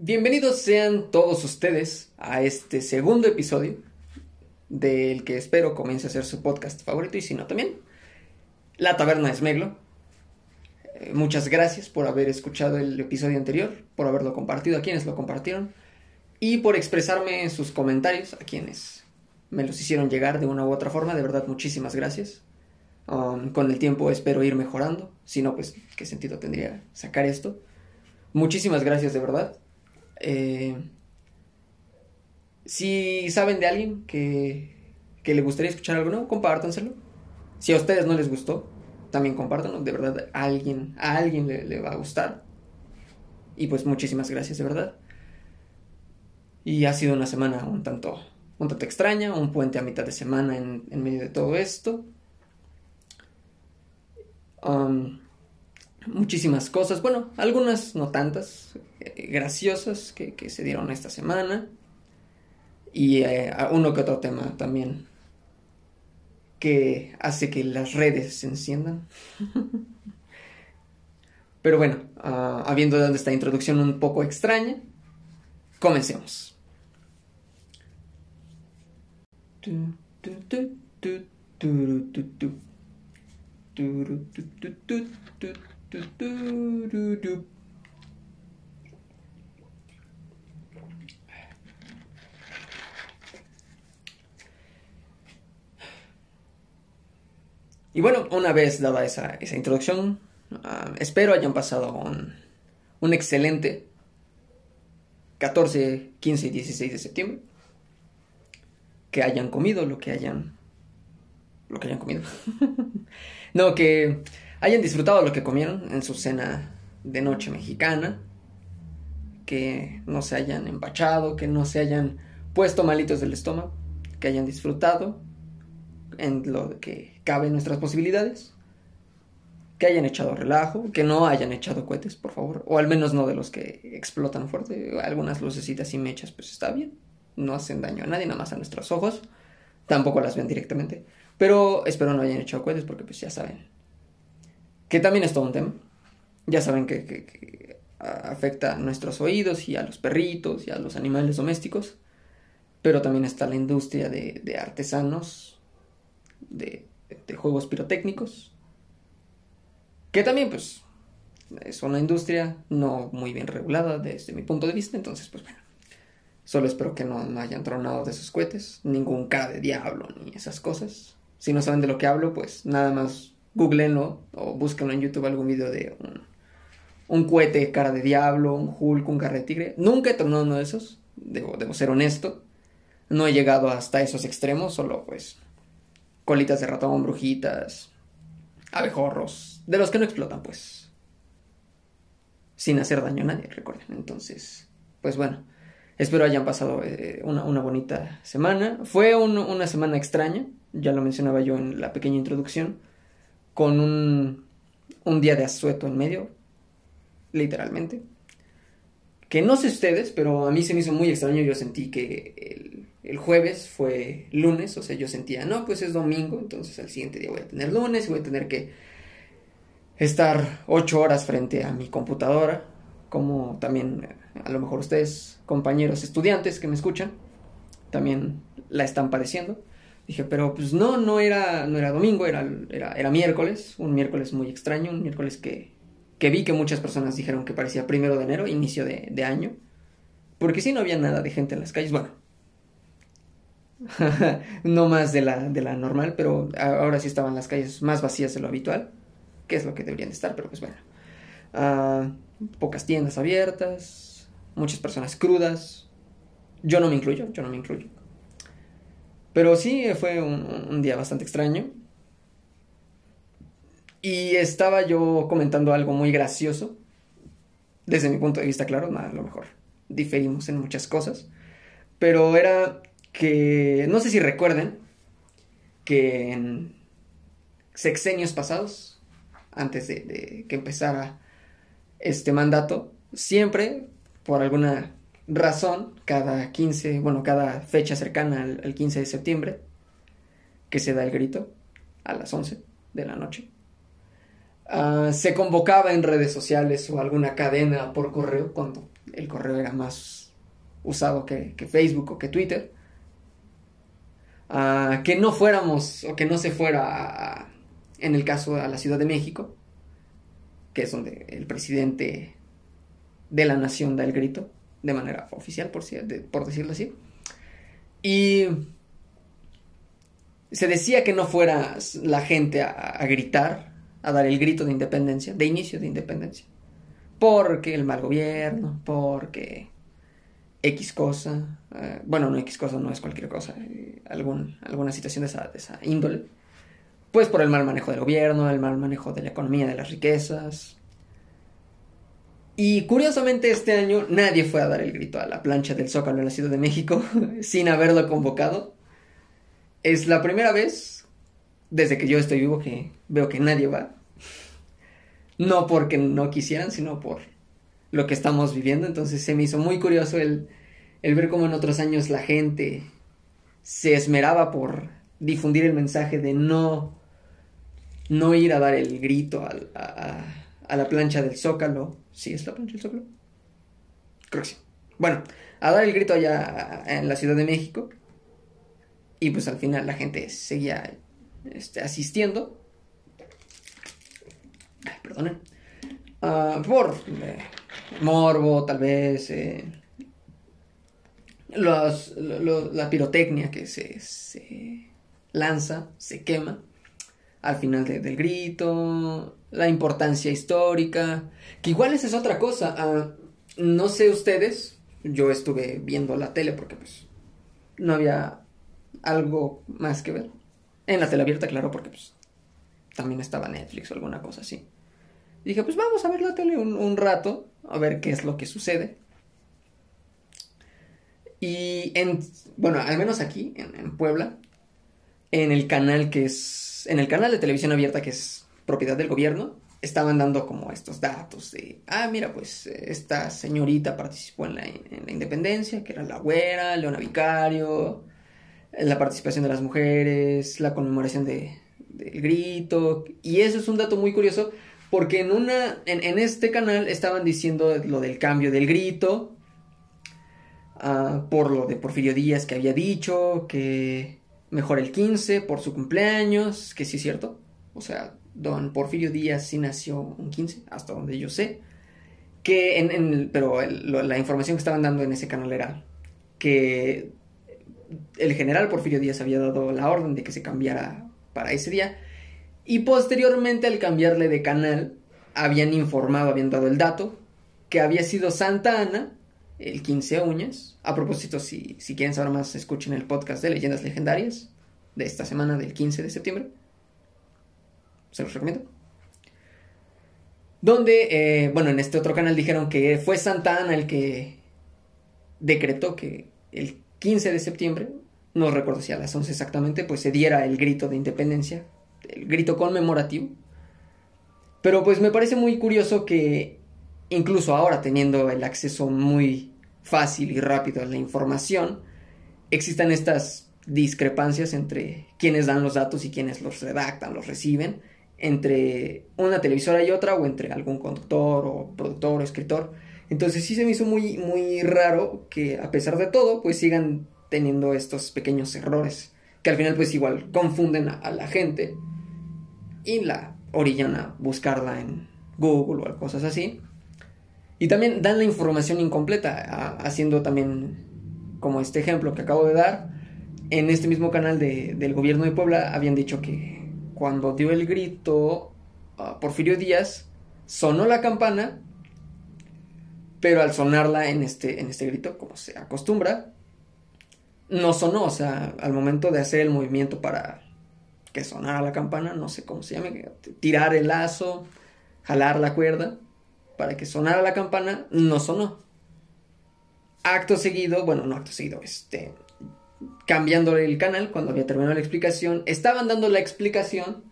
Bienvenidos sean todos ustedes a este segundo episodio del que espero comience a ser su podcast favorito y si no también, La Taberna de Smeglo. Eh, muchas gracias por haber escuchado el episodio anterior, por haberlo compartido a quienes lo compartieron y por expresarme sus comentarios a quienes me los hicieron llegar de una u otra forma. De verdad, muchísimas gracias. Um, con el tiempo espero ir mejorando. Si no, pues, ¿qué sentido tendría sacar esto? Muchísimas gracias, de verdad. Eh, si saben de alguien que, que le gustaría escuchar algo nuevo, compártanselo. Si a ustedes no les gustó, también compártanlo. De verdad, a alguien, a alguien le, va a gustar. Y pues muchísimas gracias, de verdad. Y ha sido una semana un tanto, un tanto extraña, un puente a mitad de semana en, medio de todo esto. Um, muchísimas cosas, bueno, algunas no tantas, graciosas que, que, se dieron esta semana. Y eh, uno que otro tema también que hace que las redes se enciendan. Pero bueno, uh, habiendo dado esta introducción un poco extraña, comencemos. Y bueno, una vez dada esa, esa introducción, uh, espero hayan pasado un, un excelente 14, 15 y 16 de septiembre. Que hayan comido lo que hayan. Lo que hayan comido. no, que hayan disfrutado lo que comieron en su cena de noche mexicana. Que no se hayan empachado, que no se hayan puesto malitos del estómago. Que hayan disfrutado en lo que cabe en nuestras posibilidades. Que hayan echado relajo, que no hayan echado cohetes, por favor. O al menos no de los que explotan fuerte. Algunas lucecitas y mechas, pues está bien. No hacen daño a nadie, nada más a nuestros ojos. Tampoco las ven directamente. Pero espero no hayan echado cohetes porque pues ya saben. Que también es todo un tema. Ya saben que, afecta a nuestros oídos y a los perritos y a los animales domésticos. Pero también está la industria de artesanos, de, de juegos pirotécnicos, que también pues es una industria no muy bien regulada desde mi punto de vista, entonces pues bueno, solo espero que no, hayan tronado de esos cohetes, ningún cara de diablo ni esas cosas. Si no saben de lo que hablo, pues nada más googleenlo o búsquenlo en YouTube algún video de un, un cohete cara de diablo, un Hulk, un cara de tigre. Nunca he tronado uno de esos, debo, debo ser honesto. No he llegado hasta esos extremos, solo pues colitas de ratón, brujitas, abejorros, de los que no explotan, pues. Sin hacer daño a nadie, recuerden. Entonces, pues bueno, espero hayan pasado eh, una, una, bonita semana. Fue un, una semana extraña, ya lo mencionaba yo en la pequeña introducción, con un, un día de asueto en medio, literalmente. Que no sé ustedes, pero a mí se me hizo muy extraño. Yo sentí que el, jueves fue lunes, o sea, yo sentía, no, pues es domingo, entonces al siguiente día voy a tener lunes y voy a tener que estar ocho horas frente a mi computadora, como también a lo mejor ustedes, compañeros estudiantes que me escuchan, también la están padeciendo. Dije, pero pues no, no era, no era domingo, era, era, era miércoles, un miércoles muy extraño, un miércoles que, que vi que muchas personas dijeron que parecía primero de enero, inicio de, de año, porque sí no había nada de gente en las calles, bueno, no más de la, de la normal, pero ahora sí estaban las calles más vacías de lo habitual que es lo que deberían de estar, pero pues bueno. Uh, pocas tiendas abiertas, muchas personas crudas. Yo no me incluyo, yo no me incluyo. Pero sí fue un, un día bastante extraño. Y estaba yo comentando algo muy gracioso. Desde mi punto de vista, claro, a lo mejor diferimos en muchas cosas. Pero era que, no sé si recuerden, que en sexenios pasados, antes de, que empezara este mandato, siempre, por alguna razón, cada 15, bueno, cada fecha cercana al, al 15 de septiembre, que se da el grito a las 11 de la noche, uh, se convocaba en redes sociales o alguna cadena por correo cuando el correo era más usado que, Facebook o que Twitter, que no fuéramos o que no se fuera, en el caso a la Ciudad de México, que es donde el presidente de la nación da el grito, de manera oficial, por, por decirlo así. Y se decía que no fuera la gente a, gritar, a dar el grito de independencia, de inicio de independencia. Porque el mal gobierno, porque X cosa, eh, bueno, no X cosa, no es cualquier cosa, eh, algún, alguna situación de esa, de esa índole. Pues por el mal manejo del gobierno, el mal manejo de la economía, de las riquezas. Y curiosamente este año nadie fue a dar el grito a la plancha del Zócalo en la Ciudad de México sin haberlo convocado es la primera vez desde que yo estoy vivo que veo que nadie va. No porque no quisieran, sino por lo que estamos viviendo. Entonces se me hizo muy curioso el, ver cómo en otros años la gente se esmeraba por difundir el mensaje de no, no ir a dar el grito a, la plancha del Zócalo. ¿Sí es la plancha del Zócalo? Creo que sí. Bueno, a dar el grito allá en la Ciudad de México. Y pues al final la gente seguía este, asistiendo. perdonen. Ah, por morbo, tal vez. Eh, la pirotecnia que se, lanza, se quema al final del grito, la importancia histórica, que igual esa es otra cosa. Ah, no sé ustedes, yo estuve viendo la tele porque pues no había algo más que ver. En la tele abierta, claro, porque pues también estaba Netflix o alguna cosa así. dije, pues vamos a ver la tele un, rato, a ver qué es lo que sucede. Y en, bueno, al menos aquí, en, Puebla, en el canal que es, en el canal de televisión abierta que es propiedad del gobierno, estaban dando como estos datos de, ah, mira, pues esta señorita participó en la, en la independencia, que era la güera, Leona Vicario, la participación de las mujeres, la conmemoración de, del grito. Y eso es un dato muy curioso porque en, una, en, este canal estaban diciendo lo del cambio del grito, ah, por lo de Porfirio Díaz que había dicho, que mejor el 15 por su cumpleaños, que sí es cierto. O sea, don Porfirio Díaz sí nació un 15, hasta donde yo sé. Que en, pero la información que estaban dando en ese canal era que el general Porfirio Díaz había dado la orden de que se cambiara para ese día. Y posteriormente al cambiarle de canal, habían informado, habían dado el dato, que había sido Santa Ana, el 15 uñas. A propósito, si, si quieren saber más, escuchen el podcast de Leyendas Legendarias de esta semana del 15 de septiembre. Se los recomiendo. Donde, eh, bueno, en este otro canal dijeron que fue Santa Ana el que decretó que el 15 de septiembre, no recuerdo si a las 11 exactamente, pues se diera el grito de independencia, el grito conmemorativo. Pero pues me parece muy curioso que incluso ahora teniendo el acceso muy fácil y rápido a la información, existan estas discrepancias entre quienes dan los datos y quienes los redactan, los reciben, entre una televisora y otra o entre algún conductor o productor o escritor. Entonces sí se me hizo muy, muy raro que a pesar de todo, pues sigan teniendo estos pequeños errores, que al final pues igual confunden a, la gente y la orillan a buscarla en Google o cosas así. Y también dan la información incompleta, haciendo también como este ejemplo que acabo de dar. En este mismo canal del gobierno de Puebla habían dicho que cuando dio el grito a Porfirio Díaz, sonó la campana pero al sonarla en este, en este grito, como se acostumbra, no sonó, o sea, al momento de hacer el movimiento para que sonara la campana, no sé cómo se llame, tirar el lazo, jalar la cuerda, para que sonara la campana, no sonó. Acto seguido, bueno, no acto seguido, este, cambiando el canal, cuando había terminado la explicación, estaban dando la explicación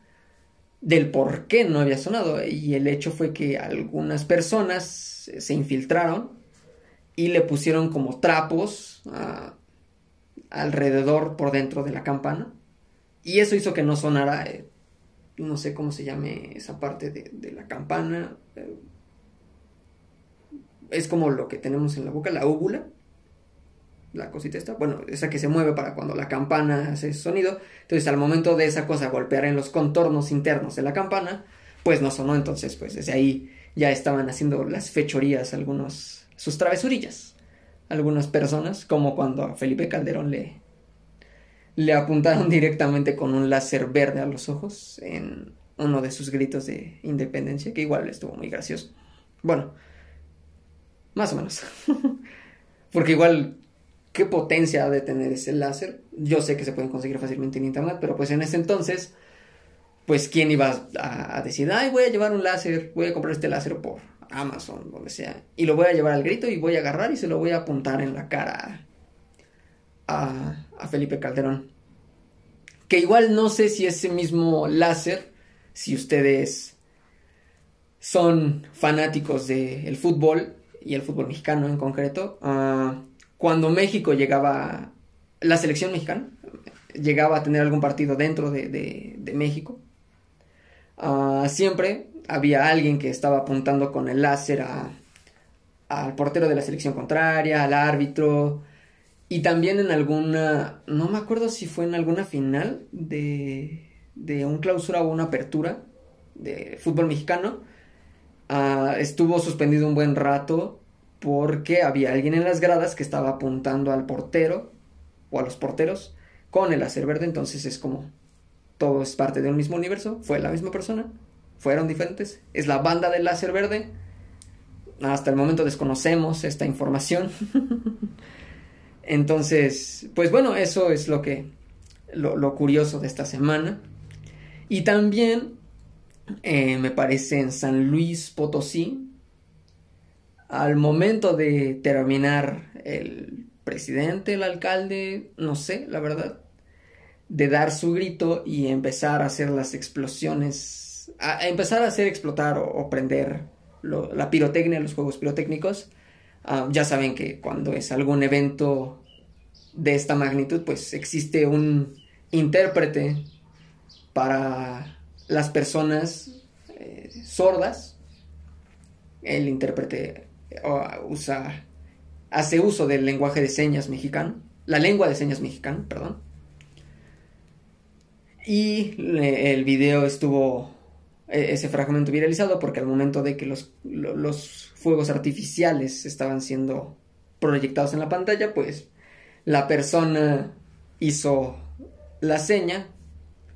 del por qué no había sonado, y el hecho fue que algunas personas se infiltraron y le pusieron como trapos ah, alrededor por dentro de la campana. Y eso hizo que no sonara, eh, no sé cómo se llame esa parte de, la campana. Eh, es como lo que tenemos en la boca, la úvula, la cosita esta, bueno, esa que se mueve para cuando la campana hace sonido, entonces al momento de esa cosa golpear en los contornos internos de la campana, pues no sonó, entonces pues desde ahí ya estaban haciendo las fechorías algunos, sus travesurillas, algunas personas, como cuando a Felipe Calderón le, le apuntaron directamente con un láser verde a los ojos en uno de sus gritos de independencia, que igual estuvo muy gracioso. Bueno, más o menos. Porque igual, ¿qué potencia ha de tener ese láser? Yo sé que se pueden conseguir fácilmente en internet, pero pues en ese entonces, pues quién iba a, decir, ay, voy a llevar un láser, voy a comprar este láser por Amazon, donde sea, y lo voy a llevar al grito y voy a agarrar y se lo voy a apuntar en la cara a, a Felipe Calderón. Que igual no sé si ese mismo láser, si ustedes son fanáticos del fútbol, y el fútbol mexicano en concreto, ah, cuando México llegaba, la selección mexicana llegaba a tener algún partido dentro de, México, ah, siempre había alguien que estaba apuntando con el láser al portero de la selección contraria, al árbitro, y también en alguna, no me acuerdo si fue en alguna final de, de un clausura o una apertura de fútbol mexicano, Ah, estuvo suspendido un buen rato porque había alguien en las gradas que estaba apuntando al portero o a los porteros con el láser verde, entonces es como todo es parte de un mismo universo, fue la misma persona, fueron diferentes, es la banda del láser verde. Hasta el momento desconocemos esta información. entonces, pues bueno, eso es lo que lo curioso de esta semana. Y también eh, me parece en San Luis Potosí, al momento de terminar el presidente, el alcalde, no sé, la verdad, de dar su grito y empezar a hacer las explosiones, a, empezar a hacer explotar o, prender la pirotecnia, los juegos pirotécnicos. Ah, ya saben que cuando es algún evento de esta magnitud, pues existe un intérprete para las personas eh, sordas, el intérprete usa, hace uso del lenguaje de señas mexicano, la lengua de señas mexicana, perdón. Y el video estuvo, ese fragmento viralizado porque al momento de que los, los fuegos artificiales estaban siendo proyectados en la pantalla, pues la persona hizo la seña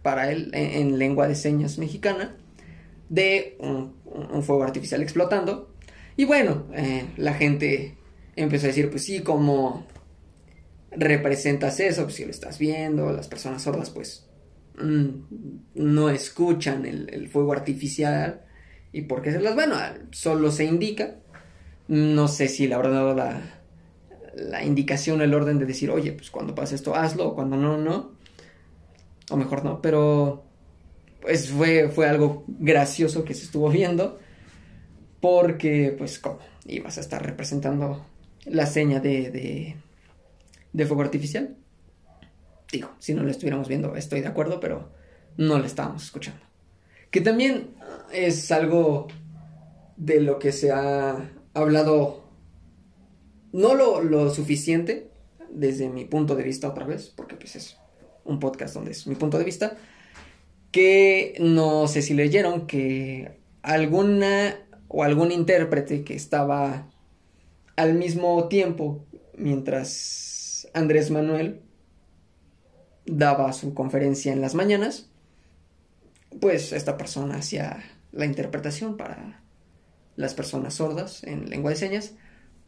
para él en, lengua de señas mexicana de un, fuego artificial explotando. Y bueno, eh, la gente empezó a decir, pues sí, ¿cómo representas eso? Pues si lo estás viendo, las personas sordas pues no escuchan el, fuego artificial. ¿Y por qué se las? Bueno, solo se indica. No sé si le habrá dado la, la indicación, el orden de decir, oye, pues cuando pasa esto hazlo, cuando no, no o mejor no, pero pues fue, fue algo gracioso que se estuvo viendo, porque pues como ibas a estar representando la seña de, de fuego artificial. Digo, si no lo estuviéramos viendo, estoy de acuerdo, pero no lo estábamos escuchando. Que también es algo de lo que se ha hablado no lo, lo suficiente desde mi punto de vista otra vez, porque pues es un podcast donde es mi punto de vista, que no sé si leyeron que alguna o algún intérprete que estaba al mismo tiempo mientras Andrés Manuel daba su conferencia en las mañanas, pues esta persona hacía la interpretación para las personas sordas en lengua de señas,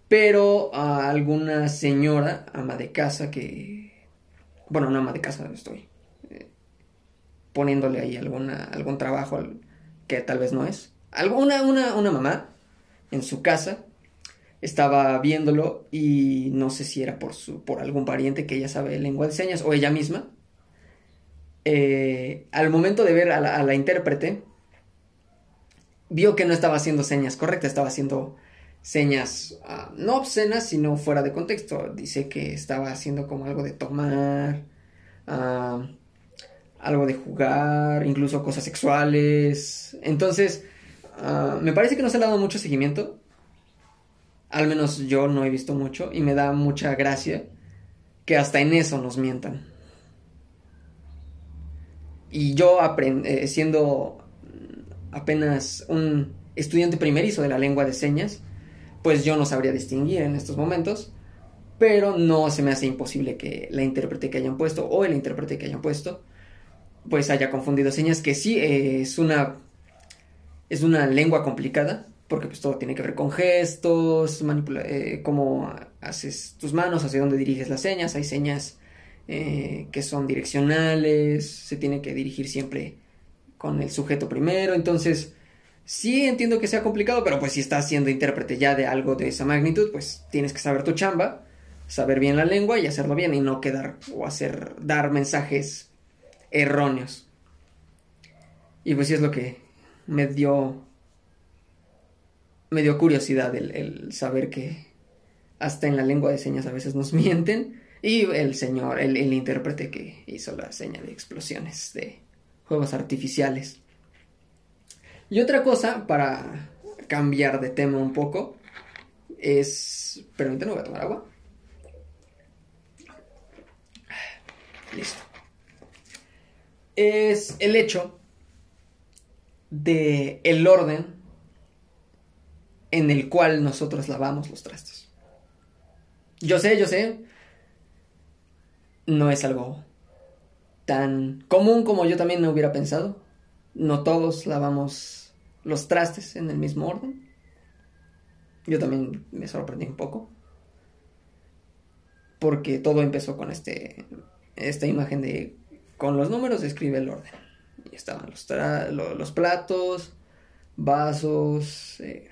pero a alguna señora ama de casa que bueno, no ama de casa estoy eh, poniéndole ahí algún trabajo que tal vez no es. Alguna, una, una mamá en su casa estaba viéndolo y no sé si era por, su, por algún pariente que ella sabe lengua de señas o ella misma. Eh, al momento de ver a la, intérprete, vio que no estaba haciendo señas correctas, estaba haciendo señas ah, no obscenas, sino fuera de contexto. Dice que estaba haciendo como algo de tomar, ah, algo de jugar, incluso cosas sexuales. Entonces, ah, me parece que no se ha dado mucho seguimiento Al menos yo no he visto mucho y me da mucha gracia que hasta en eso nos mientan. Y yo eh, siendo apenas un estudiante primerizo de la lengua de señas, pues yo no sabría distinguir en estos momentos, pero no se me hace imposible que la intérprete que hayan puesto o el intérprete que hayan puesto pues haya confundido señas que sí es una es una lengua complicada porque pues todo tiene que ver con gestos, manipula eh, cómo haces tus manos, hacia dónde diriges las señas, hay señas eh, que son direccionales, se tiene que dirigir siempre con el sujeto primero, entonces sí entiendo que sea complicado, pero pues si estás siendo intérprete ya de algo de esa magnitud, pues tienes que saber tu chamba, saber bien la lengua y hacerlo bien y no quedar o hacer dar mensajes erróneos. Y pues sí es lo que me dio me dio curiosidad el, saber que hasta en la lengua de señas a veces nos mienten. Y el señor, el, el intérprete que hizo la seña de explosiones de juegos artificiales. Y otra cosa, para cambiar de tema un poco, es... Permítanme, voy a tomar agua. Listo. Es el hecho de el orden en el cual nosotros lavamos los trastes. Yo sé, yo sé, no es algo tan común como yo también me hubiera pensado. No todos lavamos los trastes en el mismo orden. Yo también me sorprendí un poco. Porque todo empezó con este, esta imagen de con los números escribe el orden. Y estaban los, los platos, vasos, eh,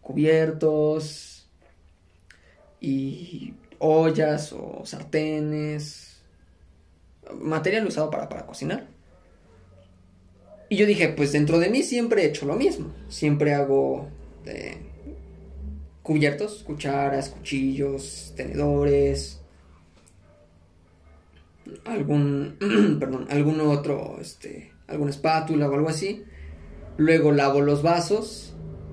cubiertos y ollas o sartenes, material usado para, para cocinar. Y yo dije, pues dentro de mí siempre he hecho lo mismo. Siempre hago eh, cubiertos, cucharas, cuchillos, tenedores, algún, perdón, algún otro, este, alguna espátula o algo así. Luego lavo los vasos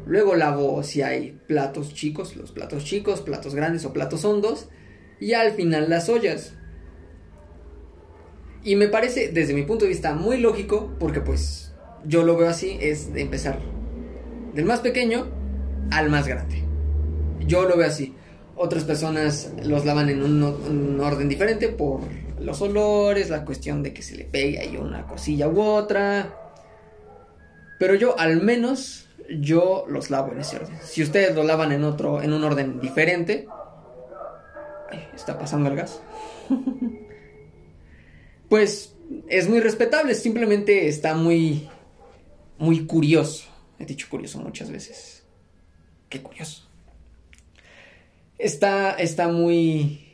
Luego lavo si hay platos chicos, los platos chicos, platos grandes o platos hondos. Y al final las ollas. Y me parece, desde mi punto de vista, muy lógico, porque pues yo lo veo así, es de empezar del más pequeño al más grande. Yo lo veo así. Otras personas los lavan en un, orden diferente por los olores, la cuestión de que se le pegue ahí una cosilla u otra. Pero yo al menos yo los lavo en ese orden. Si ustedes lo lavan en otro, en un orden diferente, está pasando el gas. pues es muy respetable, simplemente está muy, muy curioso. He dicho curioso muchas veces. Qué curioso. Está, está muy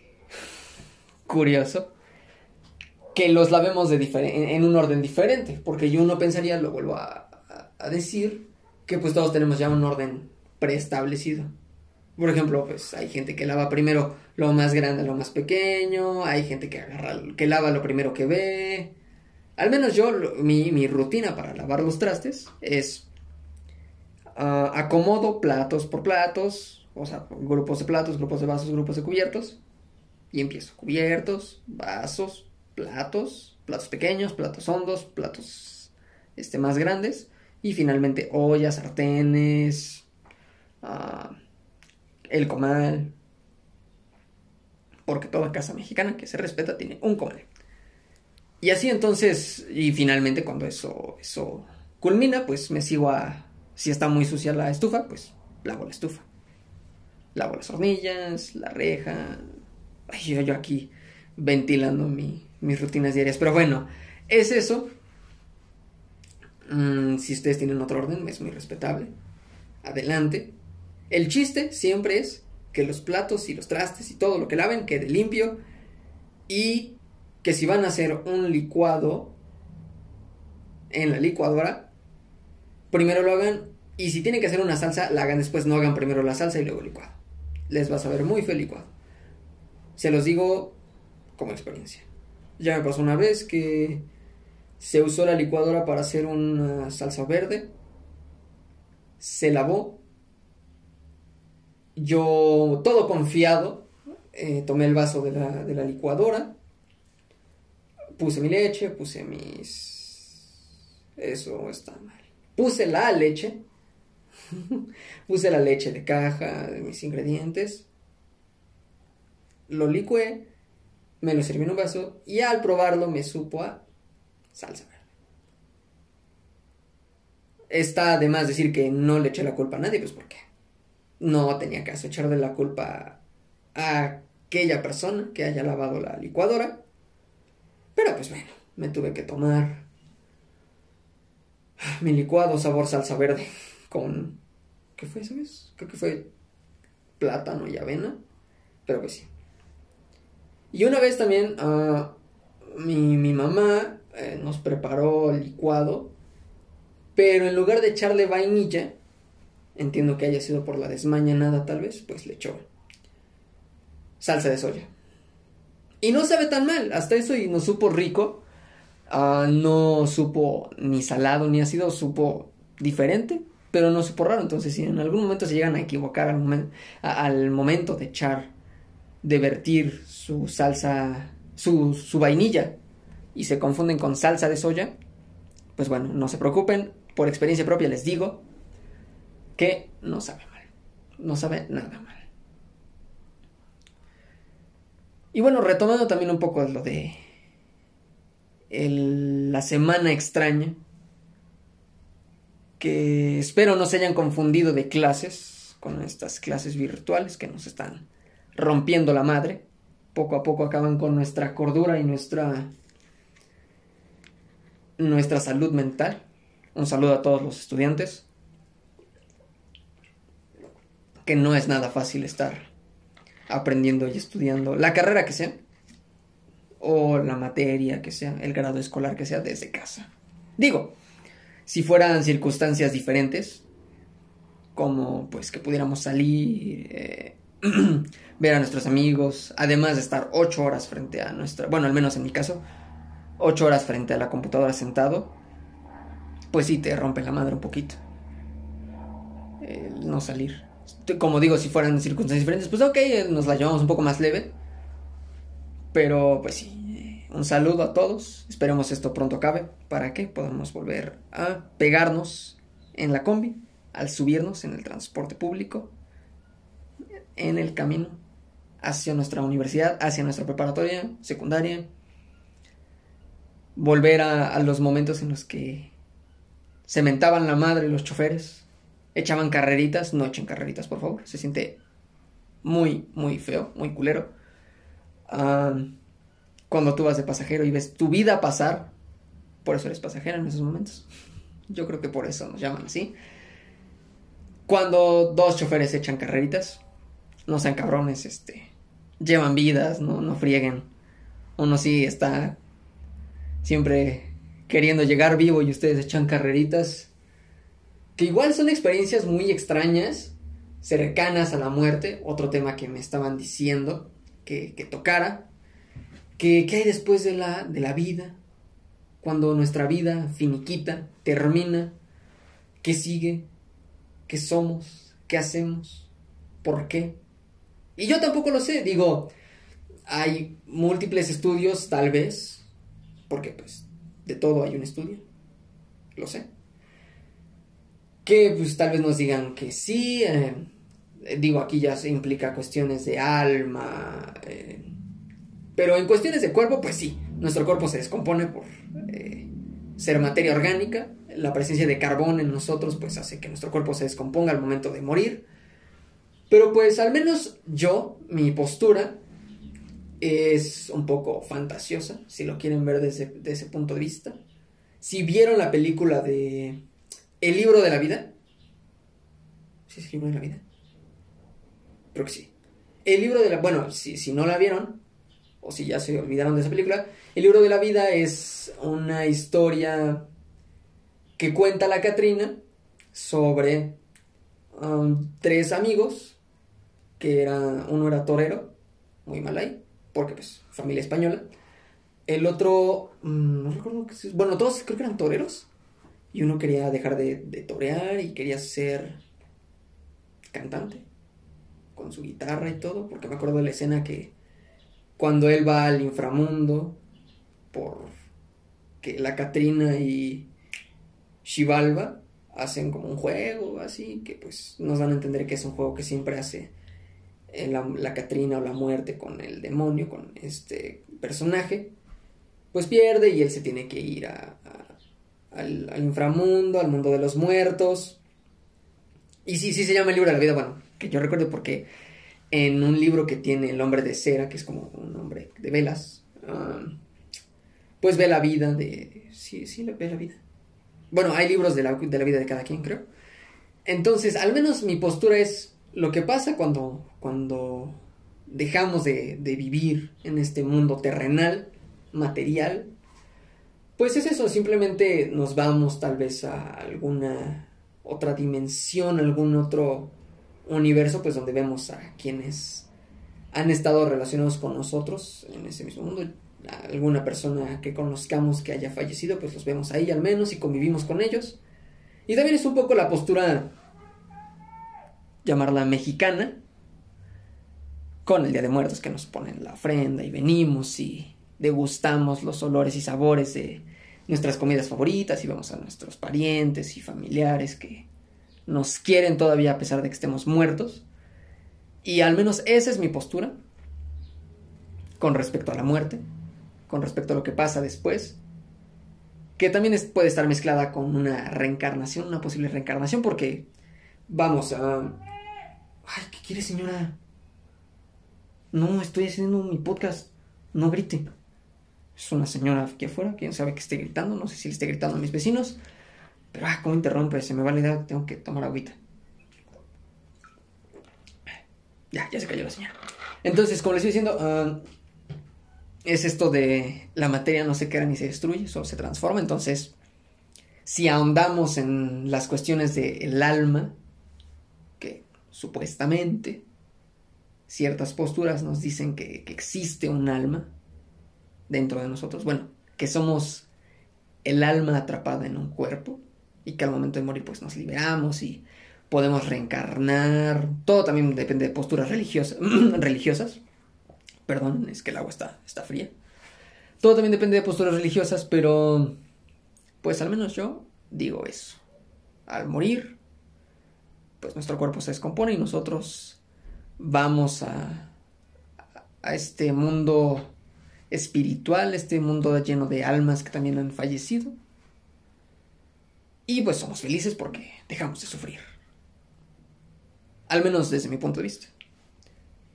curioso que los lavemos de en, un orden diferente, porque yo no pensaría, lo vuelvo a decir, que pues todos tenemos ya un orden preestablecido. Por ejemplo, pues hay gente que lava primero lo más grande, lo más pequeño, hay gente que agarra, que lava lo primero que ve. Al menos yo, mi, rutina para lavar los trastes es ah, acomodo platos por platos, o sea, grupos de platos, grupos de vasos, grupos de cubiertos, y empiezo. Cubiertos, vasos, platos, platos pequeños, platos hondos, platos este, más grandes. Y finalmente ollas, sartenes, ah, el comal. Porque toda casa mexicana que se respeta tiene un comal. Y así entonces, y finalmente cuando eso, eso culmina, pues me sigo a... Si está muy sucia la estufa, pues lavo la estufa. Lavo las hornillas, la reja. Yo, yo aquí ventilando mis rutinas diarias. Pero bueno, es eso. Mm, si ustedes tienen otro orden, es muy respetable. Adelante. El chiste siempre es que los platos y los trastes y todo lo que laven quede limpio y que si van a hacer un licuado en la licuadora, primero lo hagan y si tienen que hacer una salsa, la hagan después, no hagan primero la salsa y luego el licuado. Les va a saber muy feo el licuado. Se los digo como experiencia. Ya me pasó una vez que se usó la licuadora para hacer una salsa verde. Se lavó. Yo, todo confiado, eh, tomé el vaso de la, de la licuadora, puse mi leche, puse mis... Eso está mal. Puse la leche, puse la leche de caja, de mis ingredientes, lo licué, me lo serví en un vaso y al probarlo me supo a salsa verde. Está además decir que no le eché la culpa a nadie, pues ¿por qué? No tenía caso echarle la culpa a aquella persona que haya lavado la licuadora. Pero pues bueno, me tuve que tomar mi licuado sabor salsa verde con... ¿Qué fue, sabes? Creo que fue plátano y avena. Pero pues sí. Y una vez también ah, mi, mamá eh, nos preparó licuado, pero en lugar de echarle vainilla, entiendo que haya sido por la desmañanada tal vez, pues le echó salsa de soya. Y no sabe tan mal, hasta eso y no supo rico, ah, no supo ni salado ni ácido, supo diferente, pero no supo raro. Entonces, si en algún momento se llegan a equivocar al momento de echar de vertir su salsa, su, su vainilla y se confunden con salsa de soya, pues bueno, no se preocupen, por experiencia propia les digo que no sabe mal, no sabe nada mal. Y bueno, retomando también un poco lo de la semana extraña, que espero no se hayan confundido de clases con estas clases virtuales que nos están rompiendo la madre. Poco a poco acaban con nuestra cordura y nuestra nuestra salud mental. Un saludo a todos los estudiantes. Que no es nada fácil estar aprendiendo y estudiando la carrera que sea o la materia que sea, el grado escolar que sea desde casa. Digo, si fueran circunstancias diferentes, como pues que pudiéramos salir, eh, ver a nuestros amigos, además de estar ocho horas frente a nuestra, bueno, al menos en mi caso, ocho horas frente a la computadora sentado, pues sí te rompe la madre un poquito. El no salir. Como digo, si fueran circunstancias diferentes, pues ok, nos la llevamos un poco más leve. Pero pues sí, un saludo a todos. Esperemos esto pronto acabe para que podamos volver a pegarnos en la combi, al subirnos en el transporte público en el camino hacia nuestra universidad, hacia nuestra preparatoria, secundaria. Volver a, los momentos en los que se mentaban la madre los choferes, echaban carreritas, no echen carreritas por favor, se siente muy, muy feo, muy culero. cuando tú vas de pasajero y ves tu vida pasar, por eso eres pasajero en esos momentos. Yo creo que por eso nos llaman así. Cuando dos choferes echan carreritas, no sean cabrones, este, llevan vidas, no, no frieguen. Uno sí está siempre queriendo llegar vivo y ustedes echan carreritas. Igual son experiencias muy extrañas, cercanas a la muerte, otro tema que me estaban diciendo que, que tocara. Que, ¿Qué hay después de la, de la vida? Cuando nuestra vida finiquita, termina, ¿qué sigue? ¿Qué somos? ¿Qué hacemos? ¿Por qué? Y yo tampoco lo sé, digo, hay múltiples estudios tal vez, porque pues de todo hay un estudio, lo sé, que pues tal vez nos digan que sí, eh, digo, aquí ya se implica cuestiones de alma, eh, pero en cuestiones de cuerpo, pues sí, nuestro cuerpo se descompone por eh, ser materia orgánica, la presencia de carbón en nosotros pues hace que nuestro cuerpo se descomponga al momento de morir, pero pues al menos yo, mi postura es un poco fantasiosa, si lo quieren ver desde, ese punto de vista. Si vieron la película de El libro de la vida. ¿Sí es el libro de la vida? Creo que sí. El libro de la... Bueno, si, si no la vieron, o si ya se olvidaron de esa película, el libro de la vida es una historia que cuenta la Catrina sobre um, tres amigos que era, uno era torero, muy mal ahí, porque pues familia española. El otro, mm, no recuerdo qué bueno, todos creo que eran toreros. Y uno quería dejar de, torear y quería ser cantante, con su guitarra y todo, porque me acuerdo de la escena que cuando él va al inframundo por que la Catrina y Shivalba hacen como un juego así, que pues nos dan a entender que es un juego que siempre hace eh, la Catrina o la muerte con el demonio, con este personaje, pues pierde y él se tiene que ir a, al, al, inframundo, al mundo de los muertos. Y sí, sí se llama el libro de la vida, bueno, que yo recuerdo porque en un libro que tiene el hombre de cera, que es como un hombre de velas, uh, pues ve la vida de... Sí, sí, ve la vida. Bueno, hay libros de la, de la vida de cada quien, creo. Entonces, al menos mi postura es lo que pasa cuando, cuando dejamos de, de vivir en este mundo terrenal, material, pues es eso, simplemente nos vamos tal vez a alguna otra dimensión, algún otro universo, pues donde vemos a quienes han estado relacionados con nosotros en ese mismo mundo. Alguna persona que conozcamos que haya fallecido, pues los vemos ahí al menos y convivimos con ellos. Y también es un poco la postura, llamarla mexicana, con el Día de Muertos que nos ponen la ofrenda y venimos y degustamos los olores y sabores de nuestras comidas favoritas y vamos a nuestros parientes y familiares que nos quieren todavía a pesar de que estemos muertos. Y al menos esa es mi postura con respecto a la muerte, con respecto a lo que pasa después, que también puede estar mezclada con una reencarnación, una posible reencarnación, porque vamos a... Ay, ¿qué quiere señora? No, estoy haciendo mi podcast, no grite. Es una señora aquí afuera, quién sabe que esté gritando, no sé si le esté gritando a mis vecinos. Pero, ah, ¿cómo interrumpe? Se me va la idea, tengo que tomar agüita. Ya, ya se cayó la señora. Entonces, como les estoy diciendo, uh, es esto de la materia no se queda ni se destruye, solo se transforma. Entonces, si ahondamos en las cuestiones del alma, que supuestamente ciertas posturas nos dicen que existe un alma, dentro de nosotros. Bueno, que somos el alma atrapada en un cuerpo y que al momento de morir pues nos liberamos y podemos reencarnar. Todo también depende de posturas religiosas. religiosas. Perdón, es que el agua está, está fría. Todo también depende de posturas religiosas, pero pues al menos yo digo eso. Al morir, pues nuestro cuerpo se descompone y nosotros vamos a, a este mundo espiritual, este mundo lleno de almas que también han fallecido. Y pues somos felices porque dejamos de sufrir. Al menos desde mi punto de vista.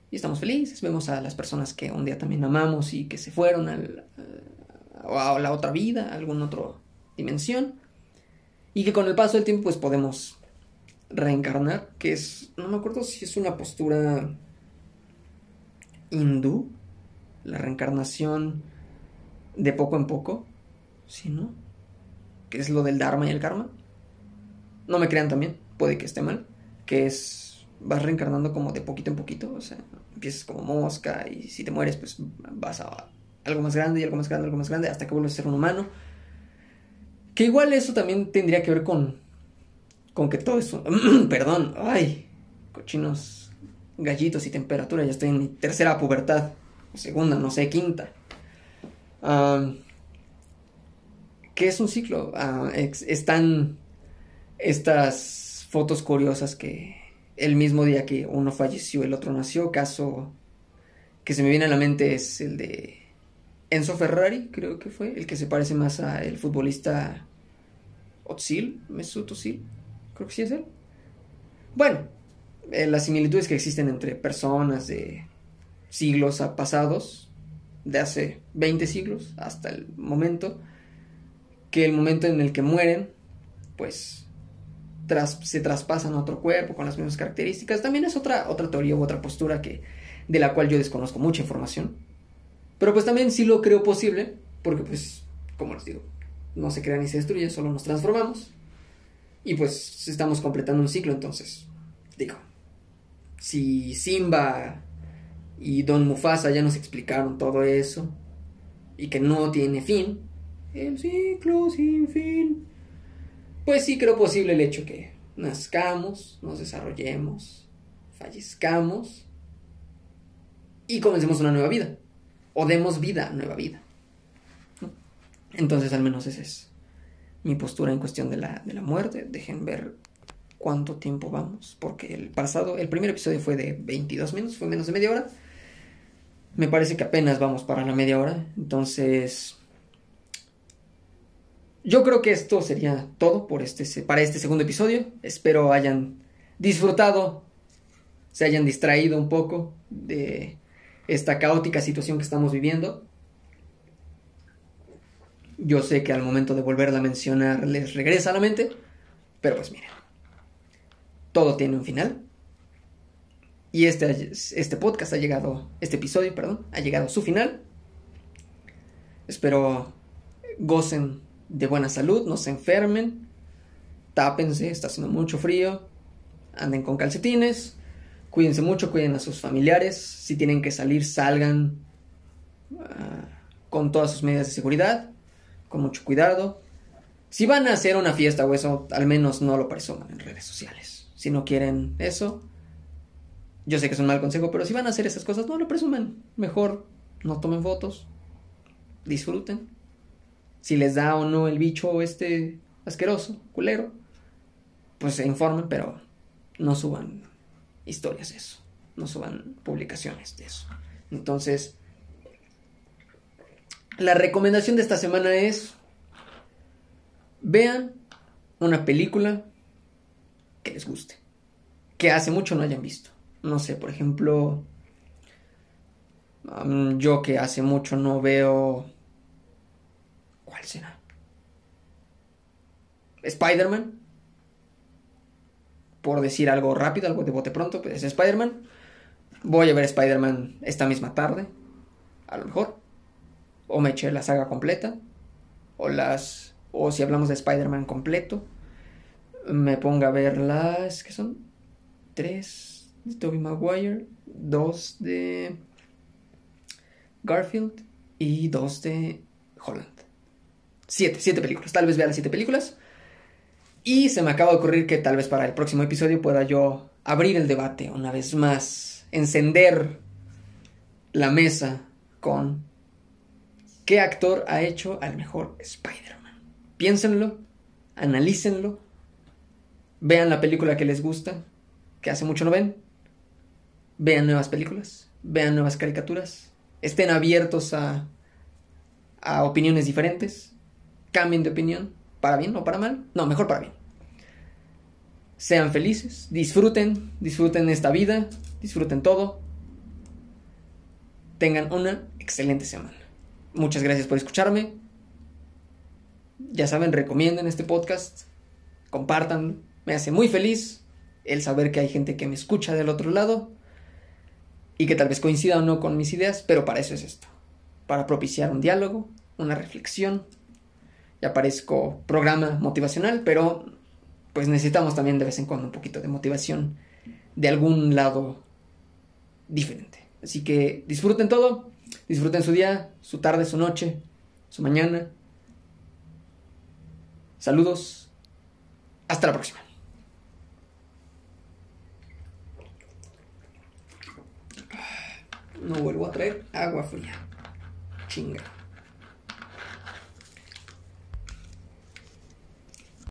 Y estamos felices, vemos a las personas que un día también amamos y que se fueron al, a la otra vida, a alguna otra dimensión. Y que con el paso del tiempo pues podemos reencarnar, que es, no me acuerdo si es una postura hindú la reencarnación de poco en poco, ¿sí, no? Que es lo del Dharma y el Karma. No me crean también, puede que esté mal, que es, vas reencarnando como de poquito en poquito, o sea, empiezas como mosca y si te mueres, pues vas a algo más grande y algo más grande, algo más grande, hasta que vuelves a ser un humano. Que igual eso también tendría que ver con, con que todo eso, perdón, ay, cochinos gallitos y temperatura, ya estoy en mi tercera pubertad segunda, no sé, quinta. ¿Qué es un ciclo? Ah, están estas fotos curiosas que el mismo día que uno falleció, el otro nació. Caso que se me viene a la mente es el de Enzo Ferrari, creo que fue, el que se parece más a el futbolista Otsil, Mesut Özil, creo que sí es él. Bueno, eh, las similitudes que existen entre personas de siglos pasados, de hace 20 siglos hasta el momento, que el momento en el que mueren, pues tras, se traspasan a otro cuerpo con las mismas características. También es otra, otra teoría u otra postura que, de la cual yo desconozco mucha información. Pero pues también sí lo creo posible, porque pues, como les digo, no se crea ni se destruye, solo nos transformamos. Y pues estamos completando un ciclo, entonces, digo, si Simba y Don Mufasa ya nos explicaron todo eso y que no tiene fin. El ciclo sin fin. Pues sí creo posible el hecho que nazcamos, nos desarrollemos, fallezcamos y comencemos una nueva vida. O demos vida a nueva vida. Entonces, al menos esa es mi postura en cuestión de la, de la muerte. Dejen ver cuánto tiempo vamos. Porque el pasado, el primer episodio fue de 22 minutos, fue menos de media hora. Me parece que apenas vamos para la media hora. Entonces, yo creo que esto sería todo por este, para este segundo episodio. Espero hayan disfrutado, se hayan distraído un poco de esta caótica situación que estamos viviendo. Yo sé que al momento de volverla a mencionar les regresa a la mente, pero pues miren, todo tiene un final. Y este, este podcast ha llegado, este episodio, perdón, ha llegado a su final. Espero gocen de buena salud, no se enfermen, tápense, está haciendo mucho frío, anden con calcetines, cuídense mucho, cuiden a sus familiares, si tienen que salir, salgan ah, con todas sus medidas de seguridad, con mucho cuidado. Si van a hacer una fiesta o eso, al menos no lo presuman en redes sociales. Si no quieren eso, yo sé que es un mal consejo, pero si van a hacer esas cosas, no lo presuman. Mejor no tomen fotos, disfruten si les da o no el bicho este asqueroso, culero, pues se informen, pero no suban historias de eso, no suban publicaciones de eso. Entonces, la recomendación de esta semana es, vean una película que les guste, que hace mucho no hayan visto. No sé, por ejemplo, yo que hace mucho no veo ¿Cuál será? Spider-Man. Por decir algo rápido, algo de bote pronto, pues es Spider-Man. Voy a ver Spider-Man esta misma tarde. A lo mejor. O me eché la saga completa. O las. O si hablamos de Spider-Man completo. Me ponga a ver las. ¿Qué son? Tres de Tobey Maguire. Dos de. Garfield. Y dos de Holland. Siete, siete películas. Tal vez vea las siete películas. Y se me acaba de ocurrir que tal vez para el próximo episodio pueda yo abrir el debate una vez más. Encender la mesa con qué actor ha hecho al mejor Spider-Man. Piénsenlo, analícenlo, vean la película que les gusta, que hace mucho no ven, vean nuevas películas, vean nuevas caricaturas, estén abiertos a, a opiniones diferentes cambien de opinión, para bien o para mal, no, mejor para bien. Sean felices, disfruten, disfruten esta vida, disfruten todo. Tengan una excelente semana. Muchas gracias por escucharme. Ya saben, recomienden este podcast, compartan, me hace muy feliz el saber que hay gente que me escucha del otro lado y que tal vez coincida o no con mis ideas, pero para eso es esto, para propiciar un diálogo, una reflexión ya parezco programa motivacional, pero pues necesitamos también de vez en cuando un poquito de motivación de algún lado diferente. Así que disfruten todo, disfruten su día, su tarde, su noche, su mañana. Saludos, hasta la próxima. No vuelvo a traer agua fría. Chinga.